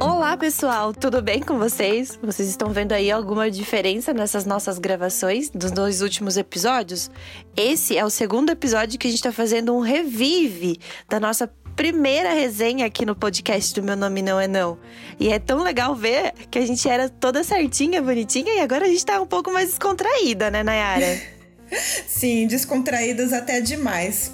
Olá, pessoal, tudo bem com vocês? Vocês estão vendo aí alguma diferença nessas nossas gravações dos dois últimos episódios? Esse é o segundo episódio que a gente está fazendo um revive da nossa primeira resenha aqui no podcast do Meu Nome Não É Não. E é tão legal ver que a gente era toda certinha, bonitinha, e agora a gente tá um pouco mais descontraída, né, Nayara? Sim, descontraídas até demais.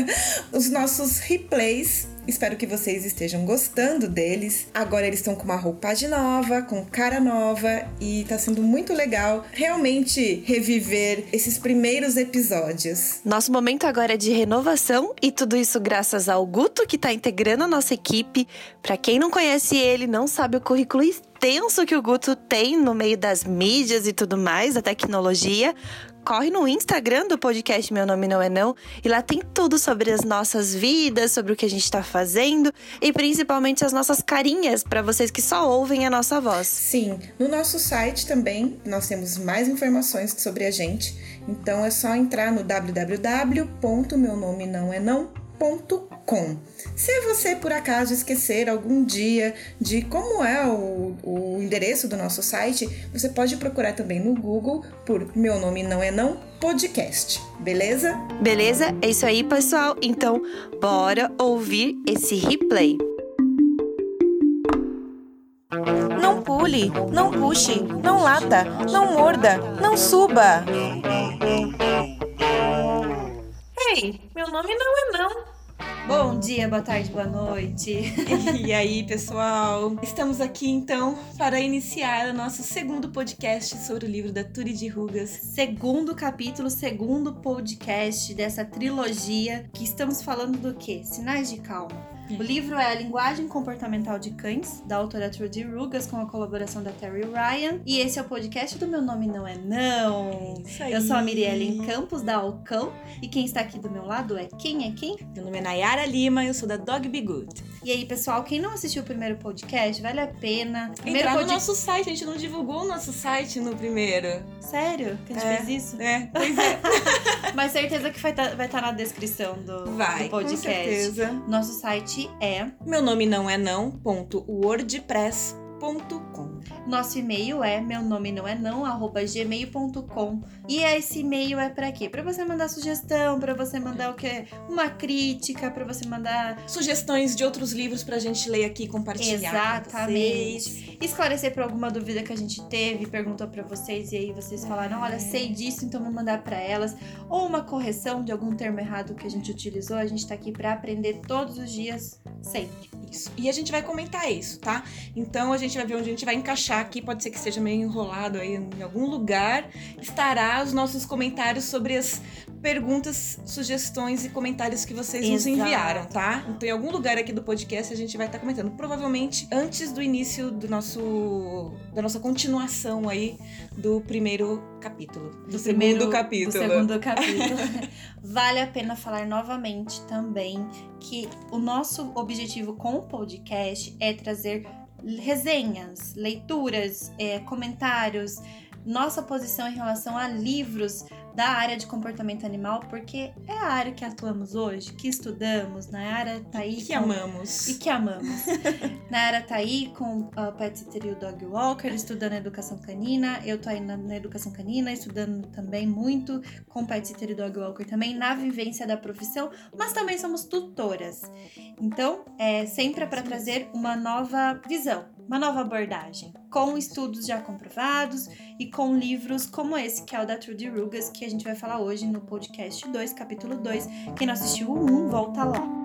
Os nossos replays Espero que vocês estejam gostando deles. Agora eles estão com uma roupagem nova, com cara nova e tá sendo muito legal realmente reviver esses primeiros episódios. Nosso momento agora é de renovação e tudo isso graças ao Guto que tá integrando a nossa equipe. Para quem não conhece ele, não sabe o currículo extenso que o Guto tem no meio das mídias e tudo mais, da tecnologia corre no Instagram do podcast Meu Nome Não É Não e lá tem tudo sobre as nossas vidas, sobre o que a gente está fazendo e principalmente as nossas carinhas para vocês que só ouvem a nossa voz. Sim, no nosso site também nós temos mais informações sobre a gente, então é só entrar no www.meunomenãoenão.com com. Se você por acaso esquecer algum dia de como é o, o endereço do nosso site, você pode procurar também no Google por Meu Nome Não É Não Podcast, beleza? Beleza? É isso aí, pessoal. Então, bora ouvir esse replay. Não pule, não puxe, não lata, não morda, não suba. Ei, meu nome não é não. Bom dia, boa tarde, boa noite. e aí, pessoal? Estamos aqui então para iniciar o nosso segundo podcast sobre o livro da Turi de Rugas. Segundo capítulo, segundo podcast dessa trilogia que estamos falando do quê? Sinais de calma. O livro é A Linguagem Comportamental de Cães, da autora Trudy Rugas, com a colaboração da Terry Ryan. E esse é o podcast do Meu Nome Não É Não. Eu sou a Mirielle Campos, da Alcão. E quem está aqui do meu lado é Quem é Quem? Meu nome é Nayara Lima, eu sou da Dog Be Good. E aí, pessoal, quem não assistiu o primeiro podcast, vale a pena. Primeiro Entrar pod... no nosso site, a gente não divulgou o nosso site no primeiro. Sério? Que a gente é, fez isso? É, pois é. Mas certeza que vai estar tá, vai tá na descrição do, vai, do podcast. Com certeza. Nosso site é. Meu nome não é não. Nosso e-mail é meu nome não é não gmail.com e esse e-mail é para quê? Para você mandar sugestão, para você mandar o que? Uma crítica, para você mandar sugestões de outros livros pra gente ler aqui e compartilhar. Exatamente. Esclarecer para alguma dúvida que a gente teve, perguntou para vocês e aí vocês falaram, olha, sei disso, então vou mandar para elas ou uma correção de algum termo errado que a gente utilizou. A gente tá aqui para aprender todos os dias, sempre. Isso. E a gente vai comentar isso, tá? Então a gente vai ver onde a gente vai encaixar achar que pode ser que esteja meio enrolado aí em algum lugar, estará os nossos comentários sobre as perguntas, sugestões e comentários que vocês Exato. nos enviaram, tá? Então, em algum lugar aqui do podcast a gente vai estar comentando. Provavelmente antes do início do nosso da nossa continuação aí do primeiro capítulo, do, do segundo primeiro, capítulo. Do segundo capítulo. vale a pena falar novamente também que o nosso objetivo com o podcast é trazer resenhas, leituras, é, comentários, nossa posição em relação a livros da área de comportamento animal, porque é a área que atuamos hoje, que estudamos, na área tá aí. E que com... amamos. E que amamos. na área tá aí com o Pet Sitter e o Dog Walker, estudando educação canina. Eu tô aí na, na, educação canina, estudando também muito com Pet Sitter e Dog Walker também, na vivência da profissão, mas também somos tutoras. Então, é sempre para trazer uma nova visão, uma nova abordagem, com estudos já comprovados e com livros como esse, que é o da Trudy Rugas, que a gente vai falar hoje no podcast 2, capítulo 2. Quem não assistiu o 1, volta lá.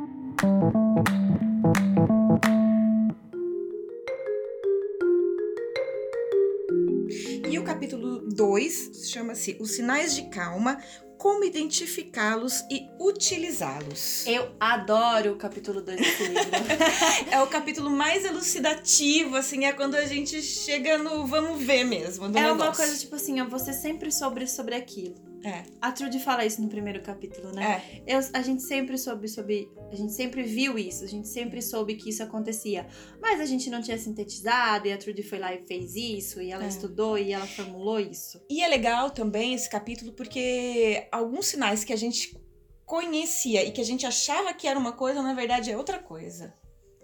E o capítulo 2 chama-se Os Sinais de Calma, como identificá-los e utilizá-los. Eu adoro o capítulo 2 desse livro. é o capítulo mais elucidativo, assim, é quando a gente chega no vamos ver mesmo. é negócio. uma coisa tipo assim, ó, você sempre sobre sobre aquilo. É. A Trudy fala isso no primeiro capítulo, né? É. Eu, a gente sempre soube sobre. A gente sempre viu isso, a gente sempre soube que isso acontecia. Mas a gente não tinha sintetizado, e a Trudy foi lá e fez isso, e ela é. estudou e ela formulou isso. E é legal também esse capítulo, porque alguns sinais que a gente conhecia e que a gente achava que era uma coisa, na verdade é outra coisa.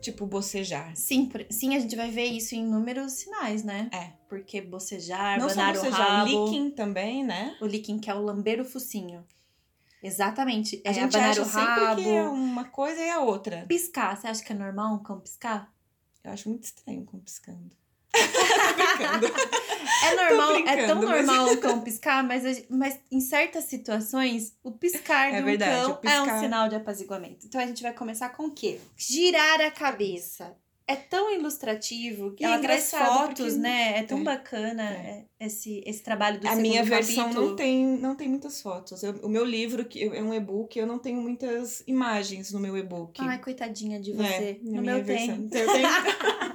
Tipo, bocejar. Sim, sim, a gente vai ver isso em inúmeros sinais, né? É. Porque bocejar, Não só banar o bocejar, rabo. licking também, né? O licking, que é o lamber o focinho. Exatamente. A é gente abanar acha o sempre rabo. que é uma coisa e a outra. Piscar. Você acha que é normal um cão piscar? Eu acho muito estranho com piscando. É normal, é tão mas- normal um cão piscar, mas, a gen- mas em certas situações, o piscar É um verdade, cão o piscar- é um sinal de apaziguamento. Então a gente vai começar com o quê? Girar a cabeça. É tão ilustrativo que E é ela traz engraçado fotos, porque- né? É tão É, bacana é. é, esse, esse trabalho do A minha versão capítulo. não tem, não tem muitas fotos. Eu- o meu livro que é um e-book, eu não tenho muitas imagens no meu e-book. Ai, coitadinha de É, você. na no meu tem. versão. Eu tenho-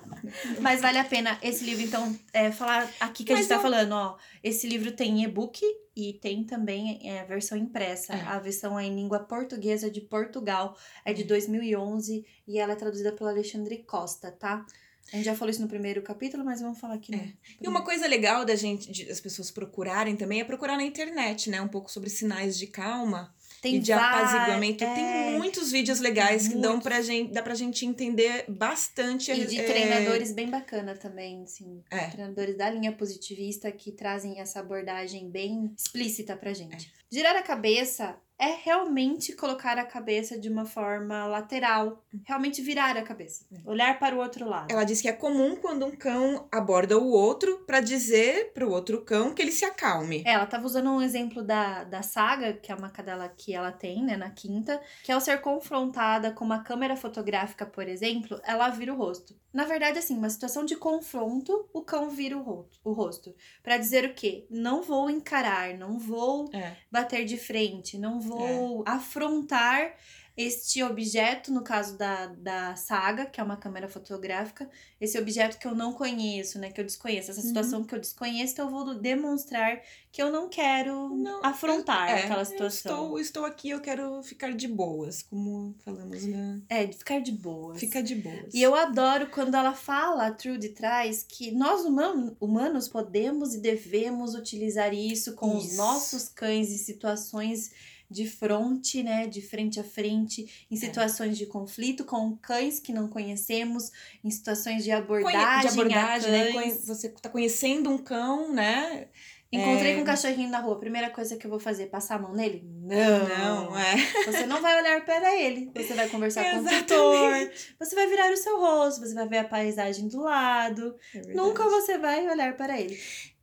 Mas vale a pena esse livro, então, é, falar aqui que a Mas gente tá eu- falando, ó. Esse livro tem e-book e tem também é, a versão impressa. É. A versão é em língua portuguesa de Portugal, é Uhum. de 2011 e ela é traduzida pelo Alexandre Costa, tá? A gente já falou isso no primeiro capítulo, mas vamos falar aqui. no É. E uma coisa legal da gente, de, das pessoas procurarem também, é procurar na internet, né? Um pouco sobre sinais de calma tem e de apaziguamento. é, Tem muitos vídeos legais que dão pra gente, dá pra gente entender bastante. E de é, treinadores bem bacana também, assim. É. Treinadores da linha positivista que trazem essa abordagem bem explícita pra gente. É. Girar a cabeça é realmente colocar a cabeça de uma forma lateral. Realmente virar a cabeça. Olhar para o outro lado. Ela diz que é comum quando um cão aborda o outro pra dizer pro outro cão que ele se acalme. É, Ela tava usando um exemplo da, da saga, que é uma cadela que ela tem, né, na quinta, que ao ser confrontada com uma câmera fotográfica, por exemplo, ela vira o rosto. Na verdade, assim, uma situação de confronto, o cão vira o rosto, o rosto. Para dizer o quê? Não vou encarar, não vou É. bater de frente, não vou afrontar este objeto, no caso da, da saga, que é uma câmera fotográfica, esse objeto que eu não conheço, né? Que eu desconheço, essa situação que eu desconheço, então eu vou demonstrar que eu não quero Não, afrontar É, aquela eu situação. Estou, estou aqui, eu quero ficar de boas, como falamos, né? É, de ficar de boa. Fica de boas. E eu adoro quando ela fala, a Trude traz, que nós human- humanos podemos e devemos utilizar isso com os Isso. nossos cães em situações de fronte, né? De frente a frente, em É. situações de conflito com cães que não conhecemos, em situações de abordagem, de abordagem, né? Você tá conhecendo um cão, né? Encontrei É. com um cachorrinho na rua, primeira coisa que eu vou fazer, passar a mão nele? Não, é. Você não vai olhar para ele. Você vai conversar com o tutor. Você vai virar o seu rosto. Você vai ver a paisagem do lado. É. Nunca você vai olhar para ele.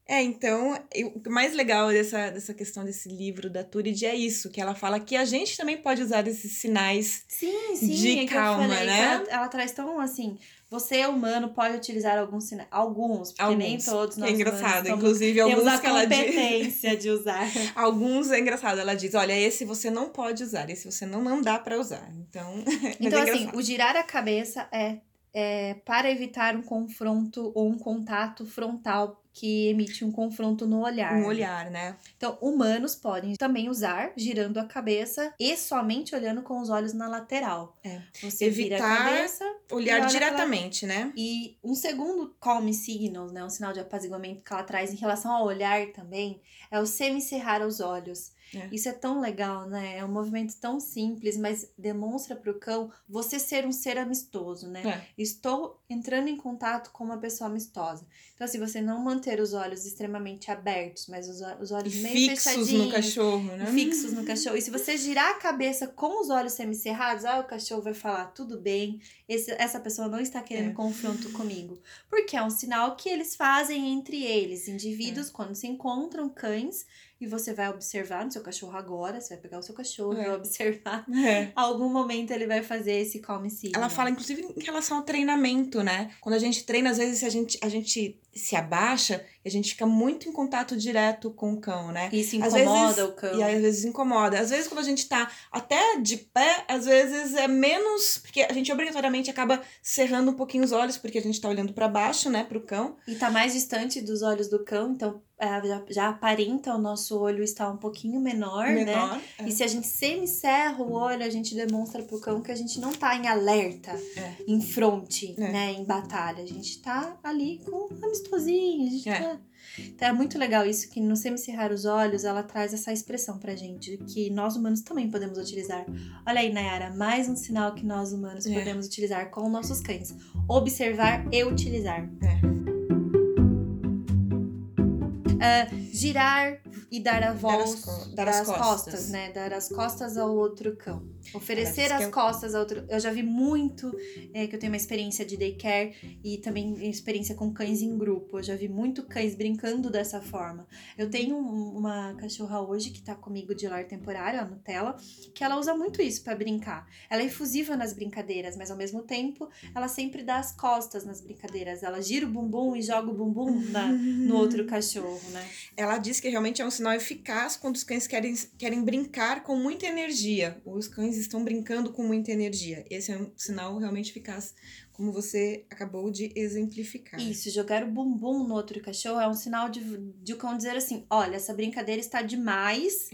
É, então, eu- o mais legal dessa, dessa questão desse livro da Turid é isso, que ela fala que a gente também pode usar esses sinais. Sim, sim. De é calma, falei, né? Ela, ela traz tão assim. Você, humano, pode utilizar alguns sinais. Alguns, porque Alguns, nem todos nós é engraçado, somos- inclusive temos alguns a que ela diz. competência de usar. Alguns é engraçado, ela diz: olha, esse você não pode usar, esse você não, não dá pra usar. Então, mas Então, é assim, o girar a cabeça é, é para evitar um confronto ou um contato frontal que emite um confronto no olhar. um olhar, né? Então, humanos podem também usar girando a cabeça e somente olhando com os olhos na lateral. É. Você vira a Evitar cabeça Olhar olha diretamente, né? e um segundo calm signal, né, um sinal de apaziguamento que ela traz em relação ao olhar também, é o semicerrar os olhos. É. Isso é tão legal, né? É um movimento tão simples, mas demonstra pro cão você ser um ser amistoso, né? É. Estou entrando em contato com uma pessoa amistosa. Então, assim, você não manter os olhos extremamente abertos, mas os, os olhos E meio fixos fechadinhos no cachorro, né? fixos no cachorro. E se você girar a cabeça com os olhos semicerrados, ah, o cachorro vai falar, tudo bem, esse- essa pessoa não está querendo É. confronto comigo. Porque é um sinal que eles fazem entre eles, É. indivíduos, quando se encontram cães, e você vai observar no seu cachorro agora, você vai pegar o seu cachorro, É. vai observar. É. Algum momento ele vai fazer esse calm signal. Ela fala, inclusive, em relação ao treinamento, né? Quando a gente treina, às vezes a gente, a gente se abaixa e a gente fica muito em contato direto com o cão, né? Isso incomoda vezes- o cão. E às vezes incomoda. Às vezes, quando a gente tá até de pé, às vezes é menos. Porque a gente obrigatoriamente acaba cerrando um pouquinho os olhos, porque a gente tá olhando pra baixo, né, pro cão. E tá mais distante dos olhos do cão, então é, já, já aparenta o nosso olho estar um pouquinho menor, né? menor. é. E se a gente semicerra o olho, a gente demonstra pro cão que a gente não tá em alerta, É. em fronte, É. né? Em batalha. A gente tá ali com amistosinho, a gente É. tá Então é muito legal isso, que no semicerrar os olhos, ela traz essa expressão pra gente, que nós humanos também podemos utilizar. Olha aí, Nayara, mais um sinal que nós humanos É. podemos utilizar com nossos cães. Observar e utilizar. É. Ah, girar e dar a Dar as co- dar as costas. costas, né? Dar as costas ao outro cão. Oferecer as costas ao outro. Eu já vi muito é, que eu tenho uma experiência de daycare e também experiência com cães em grupo. Eu já vi muito cães brincando dessa forma. Eu tenho um- uma cachorra hoje que tá comigo de lar temporário, a Nutella, que ela usa muito isso pra brincar. Ela é efusiva nas brincadeiras, mas ao mesmo tempo ela sempre dá as costas nas brincadeiras. Ela gira o bumbum e joga o bumbum na- no outro cachorro, né? Ela diz que realmente é um sinal eficaz quando os cães querem, querem brincar com muita energia. Os cães estão brincando com muita energia. Esse é um sinal realmente eficaz, como você acabou de exemplificar. Isso, jogar o bumbum no outro cachorro é um sinal de, de o cão dizer assim: olha, essa brincadeira está demais.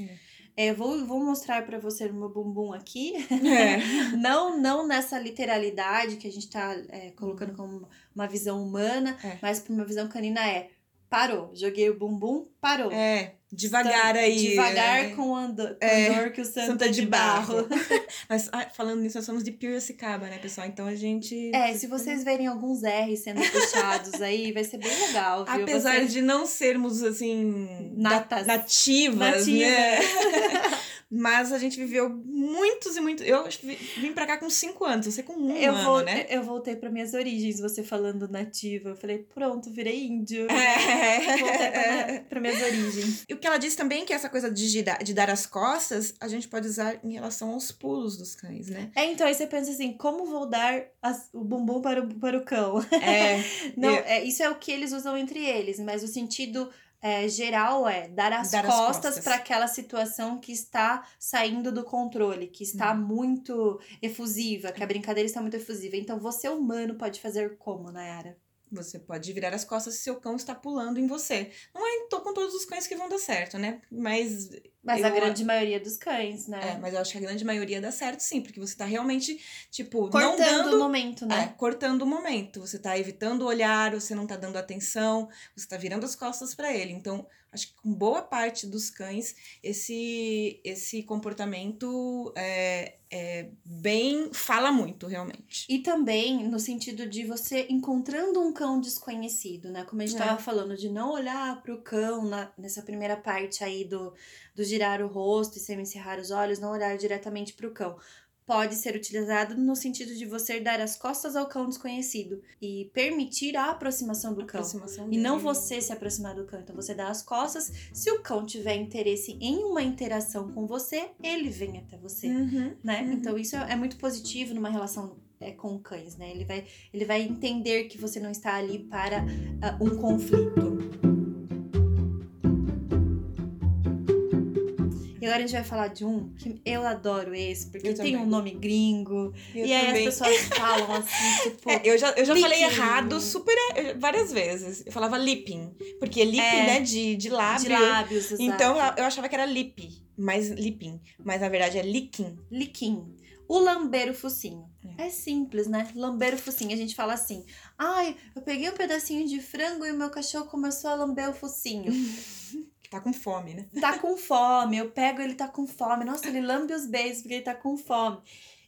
É, vou, vou mostrar pra você o meu bumbum aqui. É. não, não nessa literalidade que a gente tá é, colocando como uma visão humana, É. mas pra uma visão canina é parou. Joguei o bumbum, parou. É, devagar aí. Devagar né? com o ando- com É, andor que o santo, Santa é de barro. Mas ah, falando nisso, nós somos de Piracicaba, né, pessoal? Então a gente. É, se vocês verem alguns R's sendo puxados aí, vai ser bem legal, viu? Apesar Vocês- de não sermos, assim, Natas. nativas, Nativas. né? Mas a gente viveu muitos e muitos. Eu acho que vi- vim pra cá com cinco anos, você com um Eu, ano, vol- né? eu voltei para minhas origens, você falando nativa. Eu falei, pronto, virei índio. É. Voltei para minhas origens. E o que ela disse também é que essa coisa de, de dar as costas, a gente pode usar em relação aos pulos dos cães, né? É, então aí você pensa assim, como vou dar as- o bumbum para o, para o cão? É. Não, Eu- é, isso é o que eles usam entre eles, mas o sentido é, geral é dar as Dar as costas costas. para aquela situação que está saindo do controle, que está Hum. muito efusiva, que a brincadeira está muito efusiva. Então você, humano, pode fazer como, Nayara? Você pode virar as costas se seu cão está pulando em você. Não é tô com todos os cães que vão dar certo, né? Mas Mas Eu- a grande maioria dos cães, É, né? mas eu acho que a grande maioria dá certo sim, porque você tá realmente, tipo, não Cortando dando. o momento, É, né? cortando o momento. Você tá evitando o olhar, você não tá dando atenção, você tá virando as costas para ele. Então, acho que com boa parte dos cães, esse, esse comportamento é, é bem. fala muito, realmente. E também no sentido de você encontrando um cão desconhecido, né? Como a gente É. tava falando, de não olhar pro cão na- nessa primeira parte aí do, do girar o rosto e semicerrar os olhos, não olhar diretamente pro cão. Pode ser utilizado no sentido de você dar as costas ao cão desconhecido e permitir a aproximação do cão. Aproximação E não você se aproximar do cão. Então você dá as costas. Se o cão tiver interesse em uma interação com você, ele vem até você Uhum. né? Uhum. Então isso é muito positivo numa relação é, com cães, né? Ele vai, ele vai entender que você não está ali para ah, um conflito. E agora a gente vai falar de um que eu adoro esse, porque Eu tem também. um nome gringo. Eu e aí também. as pessoas falam assim, tipo. É, eu já, eu já falei Lipping. errado super é, várias vezes. Eu falava lipping. Porque lip, É. né, de, de lábio. de lábios, exato. Então eu- achava que era lip, mas lipping. Mas na verdade é licking. Liquim. O lamber o focinho. É simples, né? Lamber o focinho. A gente fala assim: ai, eu peguei um pedacinho de frango e o meu cachorro começou a lamber o focinho. Tá com fome, né? tá com fome, eu pego ele tá com fome. Nossa, ele lambe os beijos porque ele tá com fome.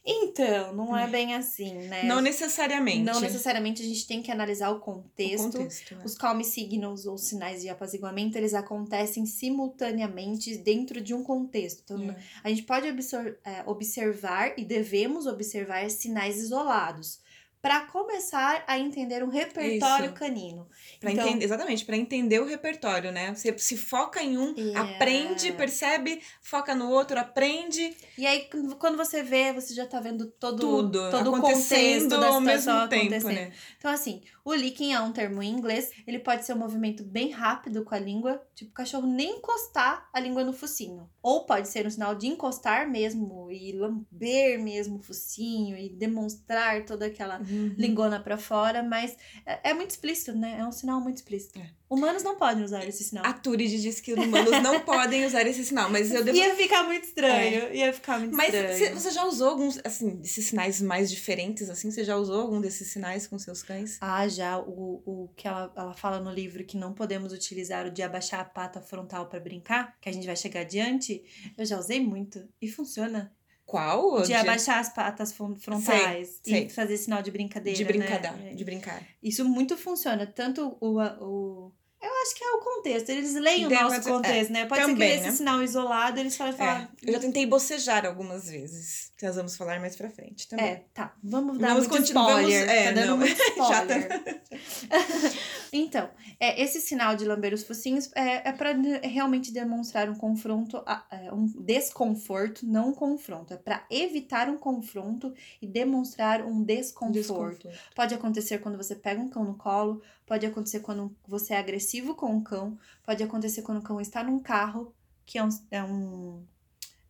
Então, não é bem assim, né? Não necessariamente. Não necessariamente a gente tem que analisar o O contexto. contexto. é. Os calm signals ou sinais de apaziguamento, eles acontecem simultaneamente dentro de um contexto. Então, É. a gente pode é, observar e devemos observar sinais isolados para começar a entender um repertório Isso. canino. Pra Então- entender, exatamente, para entender o repertório, né? Você se foca em um, É. aprende, percebe, foca no outro, aprende E aí, quando você vê, você já tá vendo todo, tudo todo o contexto da ao mesmo tempo, né? Então, assim, o licking é um termo em inglês. Ele pode ser um movimento bem rápido com a língua, tipo o cachorro nem encostar a língua no focinho. Ou pode ser um sinal de encostar mesmo e lamber mesmo o focinho e demonstrar toda aquela Uhum. Lingona pra fora, mas é, é muito explícito, né? É um sinal muito explícito. É. Humanos não podem usar esse sinal. A Turid diz que os humanos não podem usar esse sinal, mas eu devo. Ia ficar muito estranho. Ia ficar muito Mas estranho. cê- você já usou alguns, assim, desses sinais mais diferentes, assim? Você já usou algum desses sinais com seus cães? Ah, já o, o que ela, ela fala no livro que não podemos utilizar o de abaixar a pata frontal pra brincar, que a gente vai chegar adiante, eu já usei muito e funciona. Qual? De abaixar as patas fron- frontais Sei, sei. e fazer sinal de brincadeira. De brincar, né? de brincar. Isso muito funciona. Tanto o, o. Eu acho que é o contexto. Eles leem o nosso uma- contexto, né? Pode ser que também, nesse né? sinal isolado eles falam. É, eu já tentei bocejar algumas vezes, que nós vamos falar mais pra frente também. É, tá. Vamos dar Vamos muito continuar, vamos- spoiler. é, tá dando não. muito tá- spoiler. então, é, esse sinal de lamber os focinhos é, é para realmente demonstrar um confronto, é, um desconforto, não um confronto. É para evitar um confronto e demonstrar um desconforto. Desconforto. Pode acontecer quando você pega um cão no colo, pode acontecer quando você é agressivo com o cão, pode acontecer quando o cão está num carro, que é um, é um,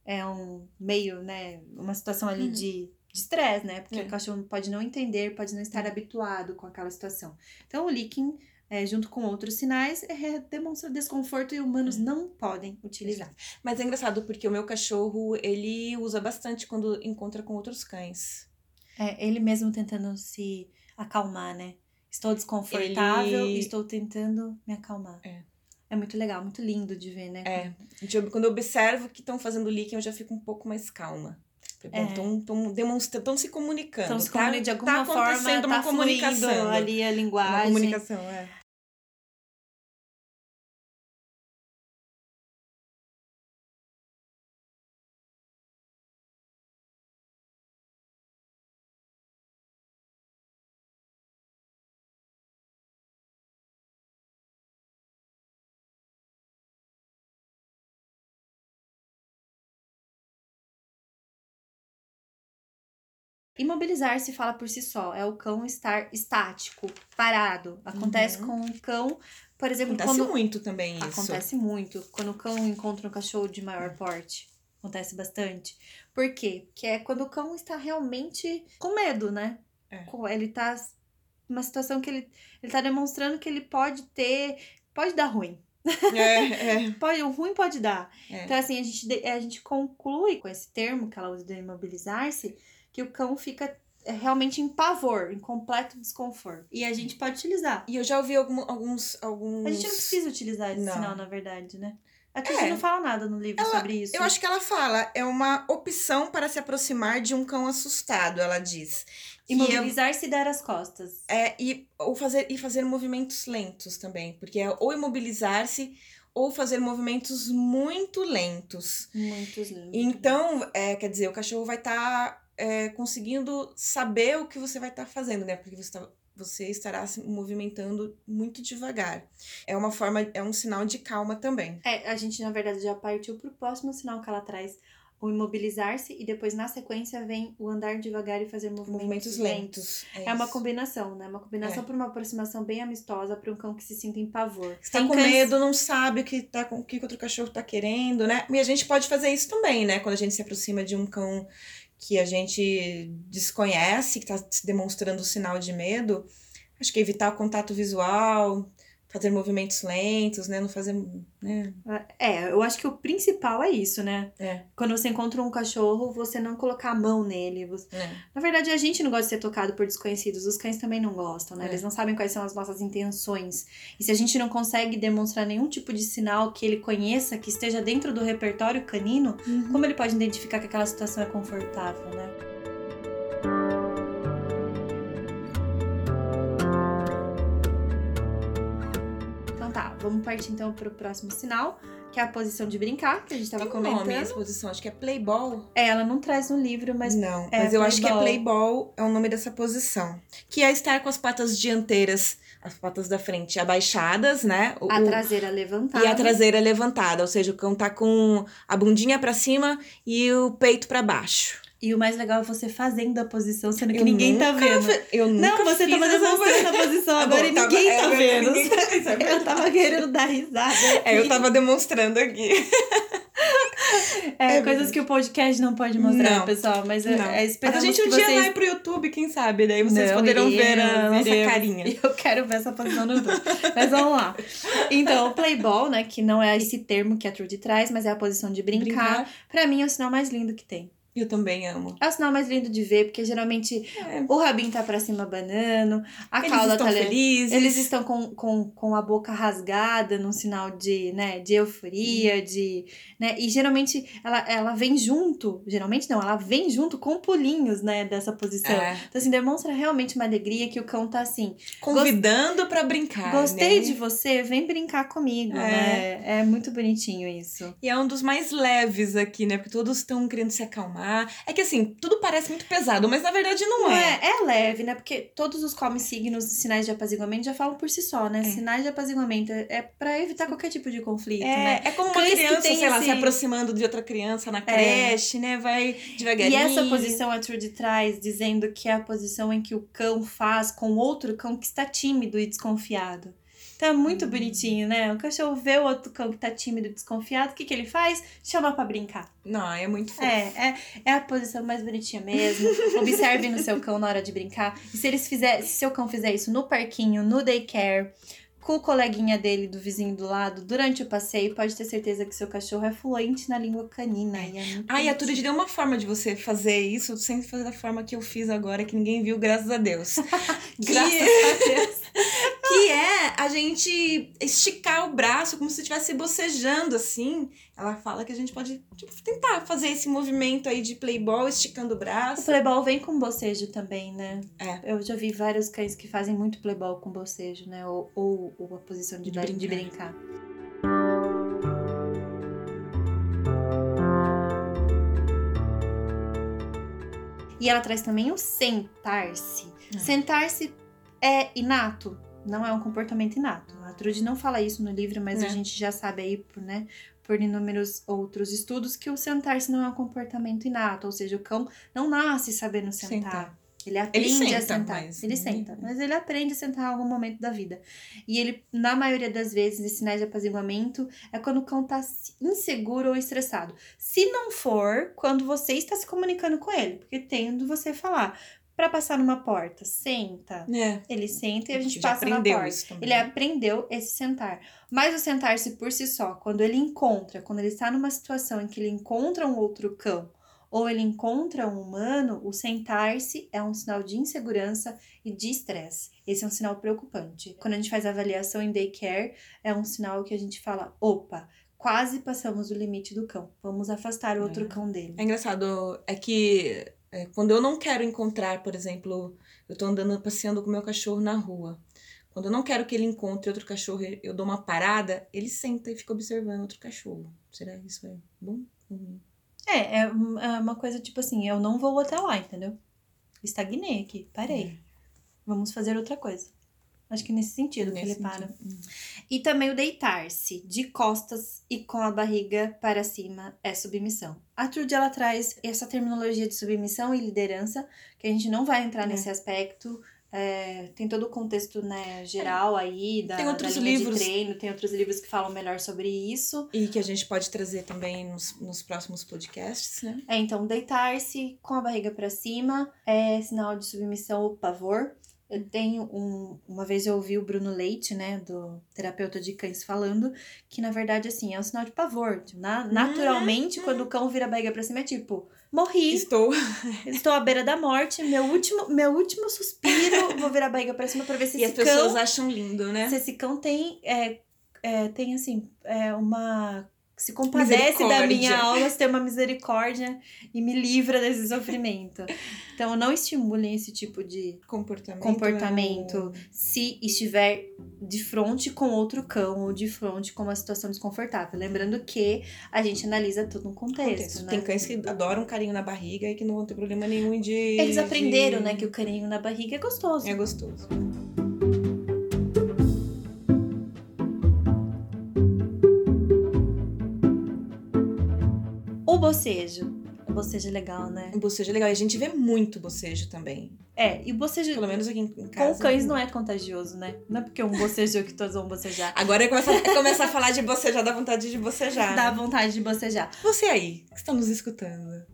é um meio, né, uma situação ali Uhum. de estresse, né? Porque É. o cachorro pode não entender, pode não estar habituado com aquela situação. Então, o licking, é, junto com outros sinais, é, demonstra desconforto e humanos não podem utilizar. Mas é engraçado porque o meu cachorro, ele usa bastante quando encontra com outros cães. É, ele mesmo tentando se acalmar, né? Estou desconfortável Ele- e estou tentando me acalmar. É. É muito legal, muito lindo de ver, né? É. Quando eu observo que estão fazendo leaking, eu já fico um pouco mais calma. É. Estão demonstrando, estão se comunicando. Então, se tá- comunica de alguma tá forma, acontecendo tá uma comunicação. fluindo ali a Uma linguagem. comunicação, é. Imobilizar-se fala por si só, é o cão estar estático, parado. Acontece Uhum. com um cão, por exemplo, Acontece quando muito também isso. Acontece muito. Quando o cão encontra um cachorro de maior porte. Acontece bastante. Por quê? Porque é quando o cão está realmente com medo, né? É. Ele tá numa situação que ele, ele tá demonstrando que ele pode ter. Pode dar ruim. É, é. Pode, o ruim pode dar. É. Então, assim, a gente, a gente conclui com esse termo que ela usa de imobilizar-se, que o cão fica é, realmente em pavor, em completo desconforto. E a gente pode utilizar. E eu já ouvi algum- alguns, alguns. A gente não precisa utilizar esse Não. sinal, na verdade, né? A É. não fala nada no livro sobre isso. Eu acho que ela fala, é uma opção para se aproximar de um cão assustado, ela diz. Imobilizar-se e dar as costas. É, e, ou fazer, e fazer movimentos lentos também, porque é ou imobilizar-se ou fazer movimentos muito lentos. Muitos lindos. Então, é, quer dizer, o cachorro vai estar conseguindo saber o que você vai estar fazendo, né? Porque você, tá- você estará se movimentando muito devagar. É uma forma, é um sinal de calma também. É, a gente, na verdade, já partiu pro próximo sinal que ela traz. O imobilizar-se e depois, na sequência, vem o andar devagar e fazer movimentos, Movimentos lentos. lentos. É uma combinação, né? Uma combinação É. para uma aproximação bem amistosa para um cão que se sinta em pavor. Está com cães- medo, não sabe o que, tá, com- o que outro cachorro tá querendo, né? E a gente pode fazer isso também, né? Quando a gente se aproxima de um cão que a gente desconhece, que tá se demonstrando sinal de medo, acho que evitar o contato visual, fazer movimentos lentos, né? Não fazer. Né? É, eu acho que o principal é isso, né? É. Quando você encontra um cachorro, você não colocar a mão nele. você- É. Na verdade, a gente não gosta de ser tocado por desconhecidos. Os cães também não gostam, né? É. Eles não sabem quais são as nossas intenções. E se a gente não consegue demonstrar nenhum tipo de sinal que ele conheça, que esteja dentro do repertório canino, como ele pode identificar que aquela situação é confortável, né? Vamos partir então pro próximo sinal, que é a posição de brincar, que a gente tava Tem um comentando. nome essa posição, acho que é playball. É, ela não traz no livro, mas não, é, mas eu acho que é playball. playball é o nome dessa posição. Que é estar com as patas dianteiras, as patas da frente abaixadas, né? O- a o- traseira levantada. E a traseira levantada, ou seja, o cão tá com a bundinha pra cima e o peito pra baixo. E o mais legal é você fazendo a posição, sendo que Eu ninguém tá vendo. Eu nunca Não, você tava essa demonstrando a posição agora bom, e tava- ninguém é, tá mas vendo. ninguém tá- é Eu tava querendo dar risada. É, eu tava demonstrando aqui. É, É coisas que o podcast não pode mostrar, Não. pessoal. Mas é, Não. é esperamos a gente um dia vocês... vai pro YouTube, quem sabe? Daí vocês Não, poderão ver a nossa iremos. carinha. Eu quero ver essa posição no YouTube. mas vamos lá. Então, o playball, né? Que não é esse termo que a Trudy traz, mas é a posição de brincar. Brincar. Pra mim, é o sinal mais lindo que tem. Eu também amo. É o sinal mais lindo de ver, porque geralmente É. o rabinho tá pra cima banando, a Eles cauda estão tá felizes. Eles estão com, com, com a boca rasgada num sinal de, né, de euforia, de, né, e geralmente ela, ela vem junto, geralmente não, ela vem junto com pulinhos, né, dessa posição. É. Então, assim, demonstra realmente uma alegria que o cão tá assim, Convidando pra brincar. gostei né? de você, vem brincar comigo, É. né? É muito bonitinho isso. E é um dos mais leves aqui, né? Porque todos estão querendo se acalmar. É que assim, tudo parece muito pesado, mas na verdade não, Não é. é, é leve, né? Porque todos os come signos e sinais de apaziguamento já falam por si só, né? É. Sinais de apaziguamento é, é para evitar qualquer tipo de conflito, É, né? é como uma que criança, sei lá, esse- se aproximando de outra criança na É. creche, né? Vai devagarinho. E essa posição a Trudy traz, dizendo que é a posição em que o cão faz com outro cão que está tímido e desconfiado. Então é muito bonitinho, né? O cachorro vê o outro cão que tá tímido e desconfiado, o que, que ele faz? Chama pra brincar. Não, é muito fofo. É, é, é a posição mais bonitinha mesmo. Observe no seu cão na hora de brincar. E se eles fizer, se seu cão fizer isso no parquinho, no daycare, com o coleguinha dele do vizinho do lado, durante o passeio, pode ter certeza que seu cachorro é fluente na língua canina. E é Ah, e a. Turid deu uma forma de você fazer isso sem fazer da forma que eu fiz agora, que ninguém viu, graças a Deus. Graças que, a Deus. que é a gente esticar o braço como se estivesse bocejando, assim. Ela fala que a gente pode tipo, tentar fazer esse movimento aí de playball, esticando o O braço. playball vem com bocejo também, né? É. Eu já vi vários cães que fazem muito playball com bocejo, né? Ou, ou, ou a posição de, De de, de brincar. brincar. E ela traz também o sentar-se. É. Sentar-se é inato, não é um comportamento inato. A Trude não fala isso no livro, mas a É. gente já sabe aí, por, né, por inúmeros outros estudos, que o sentar-se não é um comportamento inato, ou seja, o cão não nasce sabendo sentar. Sentar. Ele aprende a senta, sentar. mas ele não- senta, mas ele aprende a sentar em algum momento da vida. E ele, na maioria das vezes, esses sinais de apaziguamento é quando o cão tá se- inseguro ou estressado. Se não for, quando você está se comunicando com ele, porque tendo você falar para passar numa porta, senta. É. Ele senta e a gente Já passa na aprendeu porta. Ele aprendeu esse sentar. Mas o sentar-se por si só, quando ele encontra, quando ele está numa situação em que ele encontra um outro cão ou ele encontra um humano, o sentar-se é um sinal de insegurança e de estresse. Esse é um sinal preocupante. Quando a gente faz a avaliação em daycare, é um sinal que a gente fala: opa, quase passamos o limite do cão. Vamos afastar o outro É. cão dele. É engraçado, é que é, quando eu não quero encontrar, por exemplo, eu tô andando, passeando com meu cachorro na rua. Quando eu não quero que ele encontre outro cachorro, eu dou uma parada, ele senta e fica observando outro cachorro. Será que isso é bom? Uhum. É, é é uma coisa tipo assim: eu não vou até lá, entendeu? Estagnei aqui, parei. Vamos fazer outra coisa. Acho que nesse sentido que ele Nesse para. sentido. Uhum. E também o deitar-se de costas e com a barriga para cima é submissão. A Trude ela traz essa terminologia de submissão e liderança, que a gente não vai entrar É. nesse aspecto. é, tem todo o contexto né, geral aí da, Tem outros da livros. de treino, tem outros livros que falam melhor sobre isso. E que a gente pode trazer também nos, nos próximos podcasts, né? É, então, deitar-se com a barriga para cima é sinal de submissão ou pavor. Eu tenho um. Uma vez eu ouvi o Bruno Leite, né, do terapeuta de cães, falando que, na verdade, assim, é um sinal de pavor. Tipo, na- naturalmente, quando o cão vira a barriga pra cima, é tipo, morri, Estou. estou à beira da morte, meu último, meu último suspiro, vou virar a barriga pra cima pra ver se E as esse pessoas cão. acham lindo, né? Se esse cão tem. É, é, tem assim, é uma. Se compadece da minha alma, se tem uma misericórdia e me livra desse sofrimento. Então, não estimulem esse tipo de Comportamento. comportamento é se estiver de frente com outro cão ou de frente com uma situação desconfortável. Lembrando que a gente analisa tudo no o contexto, contexto. né? Tem cães que adoram carinho na barriga e que não vão ter problema nenhum de. Eles aprenderam, de- né, que o carinho na barriga é gostoso. É gostoso. O bocejo. bocejo é legal, né? O bocejo é legal. E a gente vê muito bocejo também. É, e o bocejo Pelo menos aqui em com casa. cães não é contagioso, né? Não é porque um bocejou que todos vão bocejar. Agora começa, começa a falar de bocejar, dá vontade de bocejar. Dá vontade de bocejar. Você aí, que está nos escutando.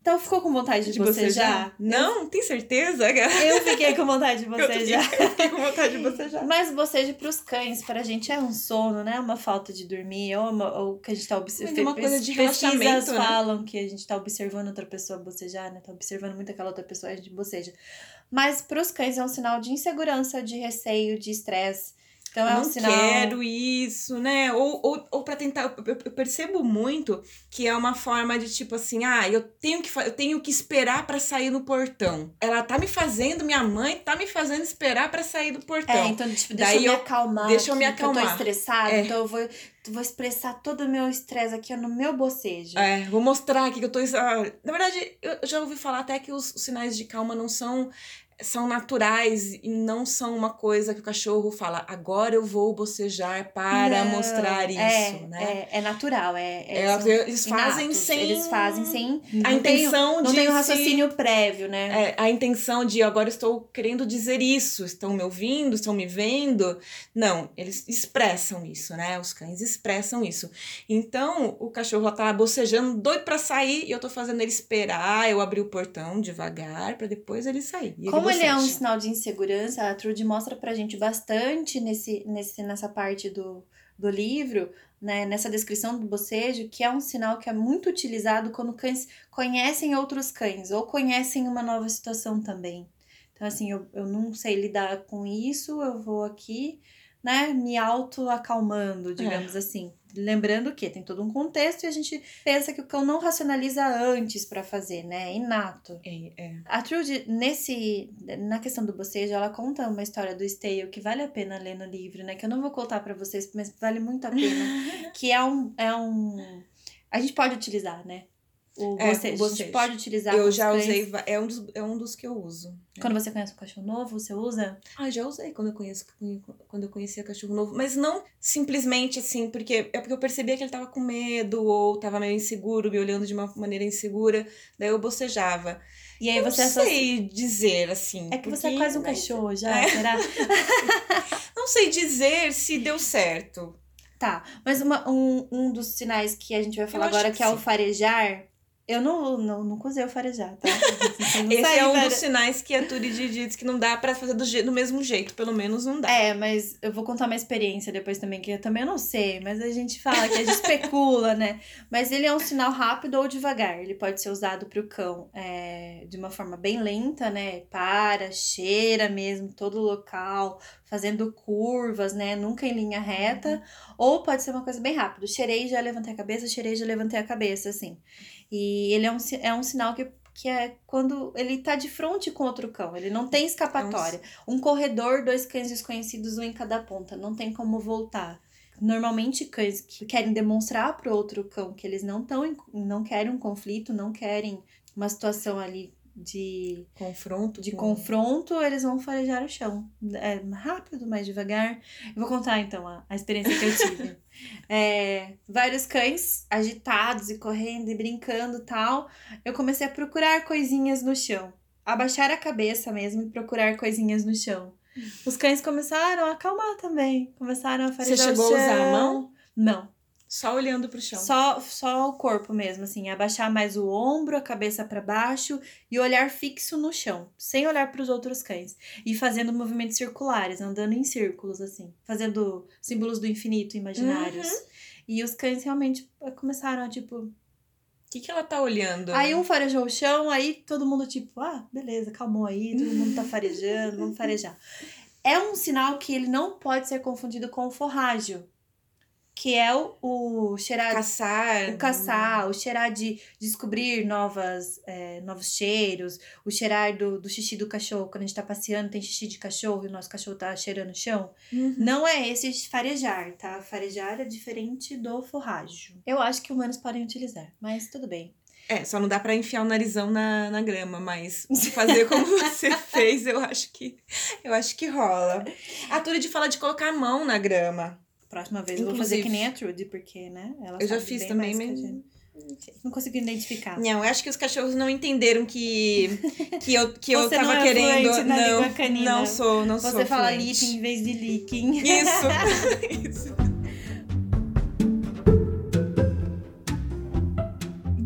Então ficou com vontade de, De bocejar? bocejar? Não, tem certeza? Eu fiquei com vontade de bocejar. eu fiquei com vontade de bocejar. Mas bocejo pros cães, pra gente é um sono, né? Uma falta de dormir, ou, uma, ou que a gente tá observando. É uma coisa de Pesquisas né? falam que a gente tá observando outra pessoa bocejar, né? Tá observando muito aquela outra pessoa, a gente boceja. Mas pros cães é um sinal de insegurança, de receio, de estresse. Então é não um sinal. quero isso, né? Ou, ou, ou para tentar. Eu, percebo muito que é uma forma de tipo assim, ah, eu tenho que, eu tenho que esperar pra sair no portão. Ela tá me fazendo, minha mãe tá me fazendo esperar pra sair do portão. É, então, tipo, deixa Daí eu me acalmar. deixa eu me que Eu acalmar. tô estressada, É. então eu vou, vou expressar todo o meu estresse aqui no meu bocejo. É, vou mostrar aqui que eu tô. ah, Na verdade, eu já ouvi falar até que os sinais de calma não são. São naturais e não são uma coisa que o cachorro fala, agora eu vou bocejar para Não, mostrar isso, é, né? É, é natural, é. é- É, eles fazem inatos, sem Eles fazem sem. a não tem- intenção Não de tem um se- raciocínio prévio, né? É, a intenção de agora estou querendo dizer isso, estão me ouvindo, estão me vendo. Não, eles expressam isso, né? Os cães expressam isso. Então, o cachorro lá tá bocejando, doido pra sair, e eu tô fazendo ele esperar, eu abrir o portão devagar pra depois ele sair. E Como ele é um sinal de insegurança, a Trude mostra pra gente bastante nesse, nesse, nessa parte do, do livro, né, nessa descrição do bocejo, que é um sinal que é muito utilizado quando cães conhecem outros cães ou conhecem uma nova situação também. Então, assim, eu, eu não sei lidar com isso, eu vou aqui, né, me auto-acalmando, digamos assim. Lembrando que tem todo um contexto e a gente pensa que o cão não racionaliza antes pra fazer, né? É inato. É, é. A Trude, nesse, na questão do bocejo, ela conta uma história do Stale que vale a pena ler no livro, né? Que eu não vou contar pra vocês, mas vale muito a pena. que é um, é um... A gente pode utilizar, né? O É, o bocejo. gente pode utilizar Eu já usei, é um, dos, é um dos que eu uso. Quando você conhece um cachorro novo, você usa? Ah, já usei quando eu conheço quando eu conhecia cachorro novo, mas não simplesmente assim, porque é porque eu percebia que ele tava com medo ou tava meio inseguro, me olhando de uma maneira insegura, daí eu bocejava. E aí Eu você não associa... sei dizer assim. É que você é porque- quase um cachorro já, É. será? Não sei dizer se deu certo. Tá, mas uma- um, um dos sinais que a gente vai falar agora, que que é o sim. farejar, eu não, não, nunca usei o farejar, tá? Esse é um dos sinais que a Turid diz que não dá pra fazer do, je- do mesmo jeito, pelo menos não dá. É, mas eu vou contar uma experiência depois também, que eu também não sei, mas a gente fala que a gente especula, né? Mas ele é um sinal rápido ou devagar. Ele pode ser usado para o cão é, de uma forma bem lenta, né? Para, cheira mesmo todo o local, fazendo curvas, né? Nunca em linha reta. Ou pode ser uma coisa bem rápida. Cheirei, já levantei a cabeça, cheirei, já levantei a cabeça, assim. E ele é um, é um sinal que, que é quando ele tá de frente com outro cão. Ele não tem escapatória. Um corredor, dois cães desconhecidos, um em cada ponta. Não tem como voltar. Normalmente, cães que querem demonstrar pro outro cão que eles não estão, não querem um conflito, não querem uma situação ali de, Confronto. de confronto, eles vão farejar o chão. É rápido, mais devagar. Eu vou contar então a, a experiência que eu tive. É, vários cães agitados e correndo e brincando tal. Eu comecei a procurar coisinhas no chão. Abaixar a cabeça mesmo e procurar coisinhas no chão. Os cães começaram a acalmar também. Começaram a farejar chegou o a usar a chão. mão? Não. Só olhando pro chão. Só, só o corpo mesmo, assim, abaixar mais o ombro, a cabeça para baixo e olhar fixo no chão, sem olhar para os outros cães. E fazendo movimentos circulares, andando em círculos, assim, fazendo símbolos do infinito imaginários. Uhum. E os cães realmente começaram a, tipo. O que, que ela tá olhando? Aí um farejou o chão, aí todo mundo, tipo, ah, beleza, calmou aí, todo mundo tá farejando, vamos farejar. É um sinal que ele não pode ser confundido com o forrágio, que é o, o cheirar Caçar. o caçar, o cheirar de descobrir novas, é, novos cheiros, o cheirar do, do xixi do cachorro. Quando a gente tá passeando, tem xixi de cachorro e o nosso cachorro tá cheirando o chão. Uhum. Não é esse farejar, tá? Farejar é diferente do forrágio. Eu acho que humanos podem utilizar, mas tudo bem. É, só não dá pra enfiar o narizão na, na grama, mas fazer como você fez, eu acho que eu acho que rola. A Turid fala de colocar a mão na grama. Próxima vez eu vou fazer Inclusive. que nem a Trudy, porque, né? Ela Eu já fiz também, mas. Não consigo identificar. Não, eu acho que os cachorros não entenderam que, que eu, que eu Você tava é querendo. não, não sou, não sou. Você fala lipping em vez de licking. Isso. Isso.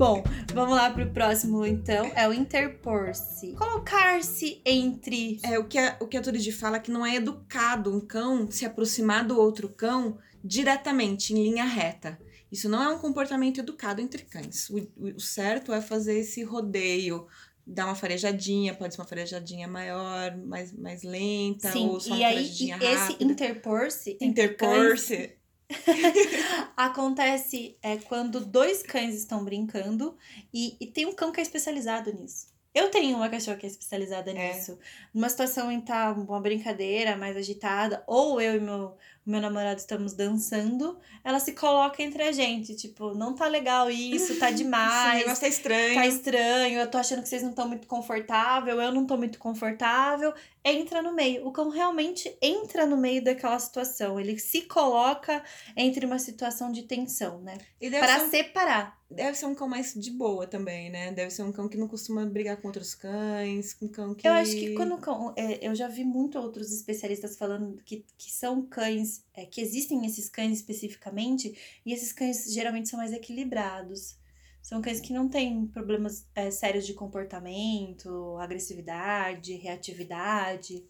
Bom, vamos lá pro próximo então. É o interpor-se. Colocar-se entre. É, o que a, o que a Turid fala é que não é educado um cão se aproximar do outro cão diretamente, em linha reta. Isso não é um comportamento educado entre cães. O, o- certo é fazer esse rodeio, dar uma farejadinha, pode ser uma farejadinha maior, mais, mais lenta, Sim, ou só e uma aí farejadinha e esse rápida. interpor-se. Interpor-se. Acontece é, quando dois cães estão brincando e, e tem um cão que é especializado nisso. Eu tenho uma cachorra que é especializada É. nisso. Numa situação em que tá uma brincadeira mais agitada, ou eu e meu, meu namorado estamos dançando, ela se coloca entre a gente. Tipo, não tá legal isso, tá Esse demais. negócio tá estranho. Tá estranho, eu tô achando que vocês não estão muito confortável, eu não tô muito confortável. Entra no meio. O cão realmente entra no meio daquela situação. Ele se coloca entre uma situação de tensão, né? Para um, separar. Deve ser um cão mais de boa também, né? Deve ser um cão que não costuma brigar com outros cães, um cão que... Eu acho que quando o cão. é, eu já vi muito outros especialistas falando que, que são cães, é, que existem esses cães especificamente, e esses cães geralmente são mais equilibrados. São cães que não têm problemas é, sérios de comportamento, agressividade, reatividade.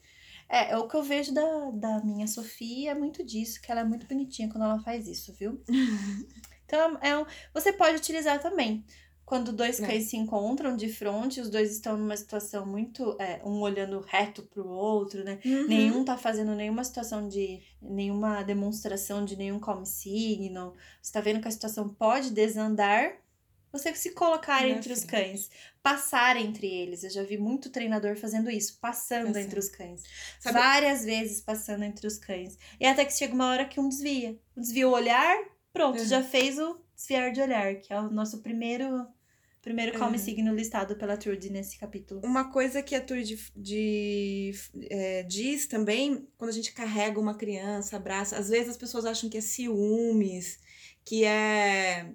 É, é o que eu vejo da, da minha Sofia é muito disso, que ela é muito bonitinha quando ela faz isso, viu? então, é um, você pode utilizar também. Quando dois É. cães se encontram de frente, os dois estão numa situação muito. é, um olhando reto pro outro, né? Uhum. Nenhum tá fazendo nenhuma situação de. nenhuma demonstração de nenhum come signo. Você tá vendo que a situação pode desandar. Você se colocar entre os cães, passar entre eles. Eu já vi muito treinador fazendo isso, passando entre os cães. Sabe- Várias vezes passando entre os cães. E até que chega uma hora que um desvia. Um desvia o olhar, pronto, Uhum. já fez o desviar de olhar, que é o nosso primeiro. Primeiro come Uhum. signo listado pela Trudy nesse capítulo. Uma coisa que a Tur de, é, diz também, quando a gente carrega uma criança, abraça, às vezes as pessoas acham que é ciúmes, que é.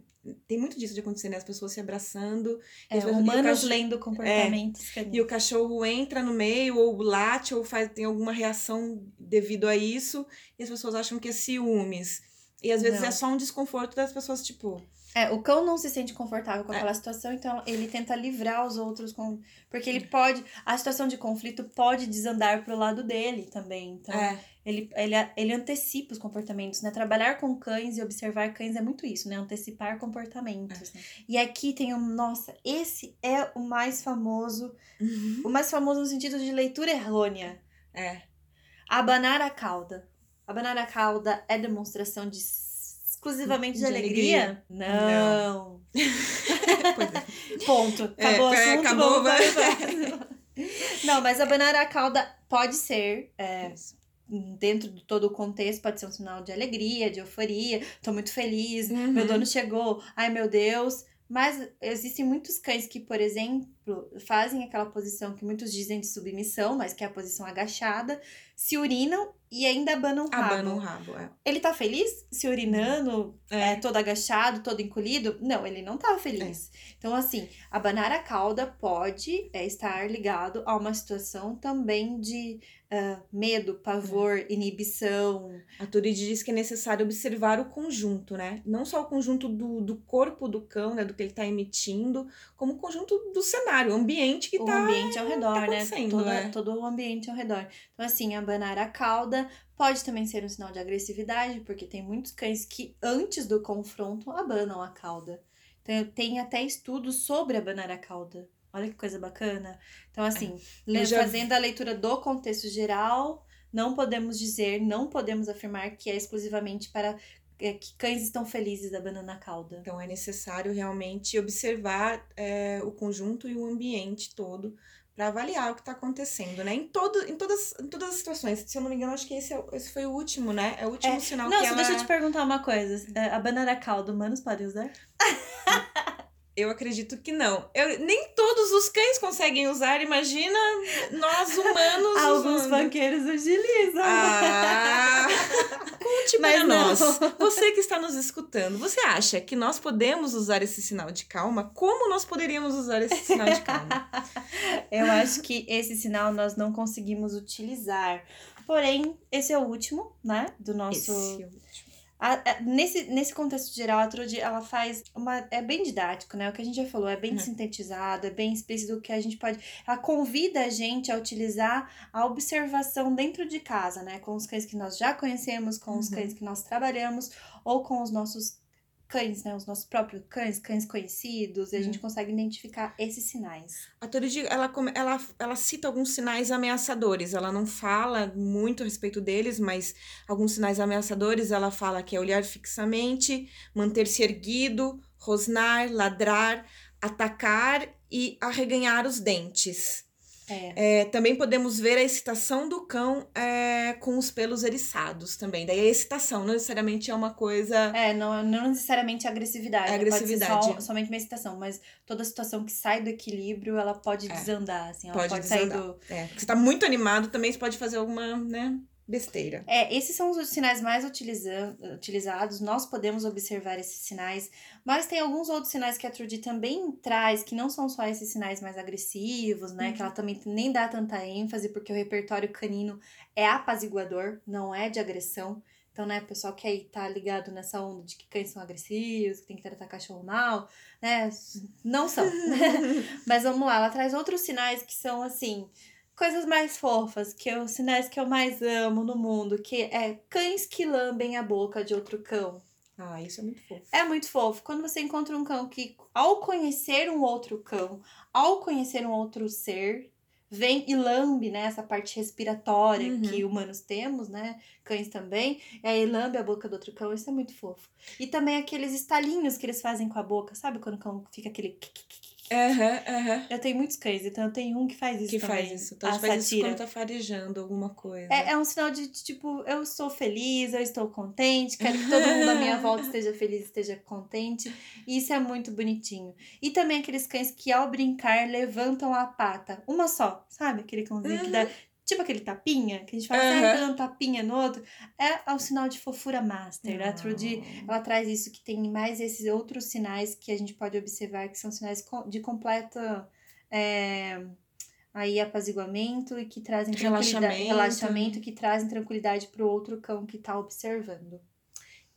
Tem muito disso de acontecer, né? As pessoas se abraçando É, e humanos cachorro- lendo comportamentos caninos. e o cachorro entra no meio, ou late, ou faz, tem alguma reação devido a isso, e as pessoas acham que é ciúmes. E às vezes Não. é só um desconforto das pessoas, tipo. É, o cão não se sente confortável com É. aquela situação, então ele tenta livrar os outros com. Porque ele pode. A situação de conflito pode desandar pro lado dele também. Então, É, ele, ele, ele antecipa os comportamentos, né? Trabalhar com cães e observar cães é muito isso, né? Antecipar comportamentos. E aqui tem um. Nossa, esse é o mais famoso. O mais famoso no sentido de leitura errônea. é. Abanar a cauda. Abanar a cauda é demonstração de exclusivamente de, De alegria? Não. Pois é. Ponto. É, Acabou o é, assunto. acabou, vamos o próximo. Não, mas abanar a cauda pode ser, é, dentro de todo o contexto, pode ser um sinal de alegria, de euforia. Tô muito feliz, Uhum. meu dono chegou, ai meu Deus. Mas existem muitos cães que, por exemplo, fazem aquela posição que muitos dizem de submissão, mas que é a posição agachada, se urinam e ainda abanam o rabo. Abana o rabo, é. Ele tá feliz se urinando, É. é, todo agachado, todo encolhido? Não, ele não tá feliz. Então, assim, abanar a cauda pode é, estar ligado a uma situação também de ah, medo, pavor, inibição. A Turid diz que é necessário observar o conjunto, né? Não só o conjunto do, do corpo do cão, né? Do que ele tá emitindo, como o conjunto do cenário, o ambiente que o tá. ambiente ao redor, né? acontecendo, Toda- né? Todo o ambiente ao redor. Então, assim, abanar a cauda pode também ser um sinal de agressividade, porque tem muitos cães que, antes do confronto, abanam a cauda. Então, tem até estudos sobre abanar a cauda. Olha que coisa bacana. Então, assim, já- fazendo a leitura do contexto geral, não podemos dizer, não podemos afirmar que é exclusivamente para é, que cães estão felizes abanando a cauda. Então é necessário realmente observar é, o conjunto e o ambiente todo para avaliar o que está acontecendo, né? Em, todo, em, todas, em todas as situações. Se eu não me engano, acho que esse, é esse foi o último, né? É o último É, sinal Não, que só ela... deixa eu te perguntar uma coisa. É, a cauda, humanos podem usar? Eu acredito que não. Eu, nem todos os cães conseguem usar, imagina nós humanos Alguns usando. banqueiros utilizam. Ah, Mas para nós. Você que está nos escutando, você acha que nós podemos usar esse sinal de calma? Como nós poderíamos usar esse sinal de calma? Eu acho que esse sinal nós não conseguimos utilizar. Porém, esse é o último, né? Do nosso. Esse é o último. A- a- nesse, nesse contexto geral, a Trude, ela faz uma... É bem didático, né? O que a gente já falou, é bem Uhum. sintetizado, é bem explícito o que a gente pode... Ela convida a gente a utilizar a observação dentro de casa, né? Com os cães que nós já conhecemos, com os Uhum. cães que nós trabalhamos, ou com os nossos cães, né? Os nossos próprios cães, cães conhecidos, e a gente Uhum. consegue identificar esses sinais. A Toridi, ela, ela, ela cita alguns sinais ameaçadores. Ela não fala muito a respeito deles, mas alguns sinais ameaçadores ela fala que é olhar fixamente, manter-se erguido, rosnar, ladrar, atacar e arreganhar os dentes. É. É, também podemos ver a excitação do cão é, com os pelos eriçados também. Daí a excitação não necessariamente é uma coisa. É, não, não necessariamente a agressividade. Pode ser agressividade. só- somente uma excitação, mas toda situação que sai do equilíbrio, ela pode É. desandar, assim. Ela Pode pode, sair desandar. do... É, você tá muito animado, também você pode fazer alguma, né, besteira. É, esses são os sinais mais utiliza- utilizados. Nós podemos observar esses sinais, mas tem alguns outros sinais que a Trudy também traz, que não são só esses sinais mais agressivos, né? Uhum. Que ela também nem dá tanta ênfase, porque o repertório canino é apaziguador, não é de agressão. Então, né, o pessoal que aí tá ligado nessa onda de que cães são agressivos, que tem que tratar cachorro mal, né? Não são. Mas vamos lá, ela traz outros sinais que são assim, coisas mais fofas, que é os sinais que eu mais amo no mundo, que é cães que lambem a boca de outro cão. Ah, isso é muito fofo. É muito fofo. Quando você encontra um cão que, ao conhecer um outro cão, ao conhecer um outro ser, vem e lambe, né? Essa parte respiratória Uhum. que humanos temos, né? Cães também. E aí lambe a boca do outro cão. Isso é muito fofo. E também aqueles estalinhos que eles fazem com a boca. Sabe quando o cão fica aquele... Aham, aham. Eu tenho muitos cães, então eu tenho um que faz isso Que também. faz isso. Então, a faz isso satira. quando tá farejando alguma coisa. É, é um sinal de, de, tipo, eu sou feliz, eu estou contente, quero que todo mundo à minha volta esteja feliz, esteja contente. E isso é muito bonitinho. E também aqueles cães que, ao brincar, levantam a pata. Uma só, sabe? Aquele cãozinho que dá. Tipo aquele tapinha, que a gente fala, Uhum. dando um tapinha no outro. É o sinal de fofura master. A Trudy, ela traz isso, que tem mais esses outros sinais que a gente pode observar, que são sinais de completa. é, aí apaziguamento e que trazem tranquilidade, Relaxamento. relaxamento que trazem tranquilidade pro outro cão que tá observando.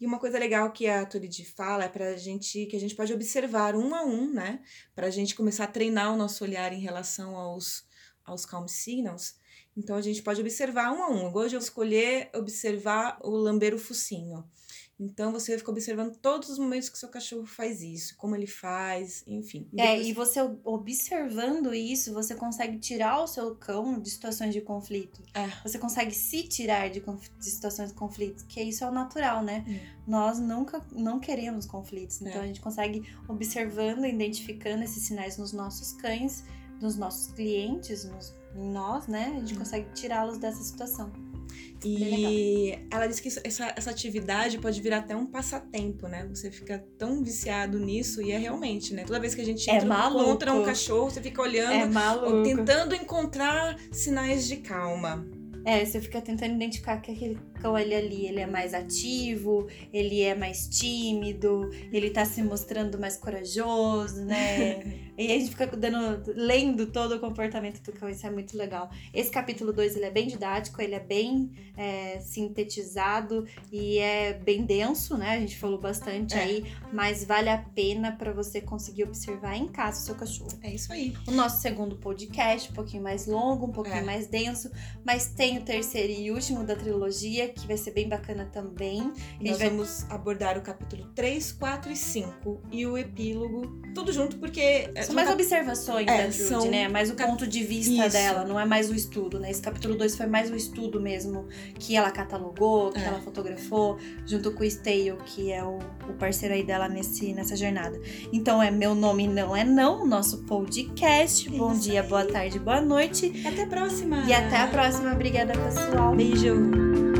E uma coisa legal que a Turidi fala é pra gente que a gente pode observar um a um, né? Pra gente começar a treinar o nosso olhar em relação aos, aos calm signals. Então a gente pode observar um a um. Hoje eu escolher observar o lamber o focinho. Então você fica observando todos os momentos que o seu cachorro faz isso, como ele faz, enfim. É, depois- e você observando isso, você consegue tirar o seu cão de situações de conflito. É. Você consegue se tirar de, de situações de conflito, que isso é o natural, né? Hum. Nós nunca não queremos conflitos. Então É. a gente consegue observando, identificando esses sinais nos nossos cães, nos nossos clientes, nos, em nós, né? A gente Hum. consegue tirá-los dessa situação. E ela disse que essa, essa atividade pode virar até um passatempo, né? Você fica tão viciado nisso e é realmente, né? Toda vez que a gente É entra, maluco. encontra um cachorro, você fica olhando, É tentando encontrar sinais de calma. É, você fica tentando identificar que aquele cão ele ali, ele é mais ativo, ele é mais tímido, ele tá se mostrando mais corajoso, né? e a gente fica dando, lendo todo o comportamento do cão, isso é muito legal. Esse capítulo 2, ele é bem didático, ele é bem é, sintetizado e é bem denso, né? A gente falou bastante É. aí, mas vale a pena para você conseguir observar em casa o seu cachorro. É isso aí. O nosso segundo podcast, um pouquinho mais longo, um pouquinho É. mais denso, mas tem o terceiro e último da trilogia, que vai ser bem bacana também. E nós vai- vamos abordar o capítulo 3, 4 e 5 e o epílogo, tudo junto, porque. é, São mais cap- observações É, da são né? Mais o ponto de vista Isso. dela, não é mais o estudo, né? Esse capítulo 2 foi mais o estudo mesmo, que ela catalogou, que É. ela fotografou, junto com o Stale, que é o, o parceiro aí dela nesse, nessa jornada. Então é Meu Nome Não É Não, nosso podcast. Bom Isso dia, aí. boa tarde, boa noite. Até a próxima! E até a próxima. Obrigada, pessoal. Beijo!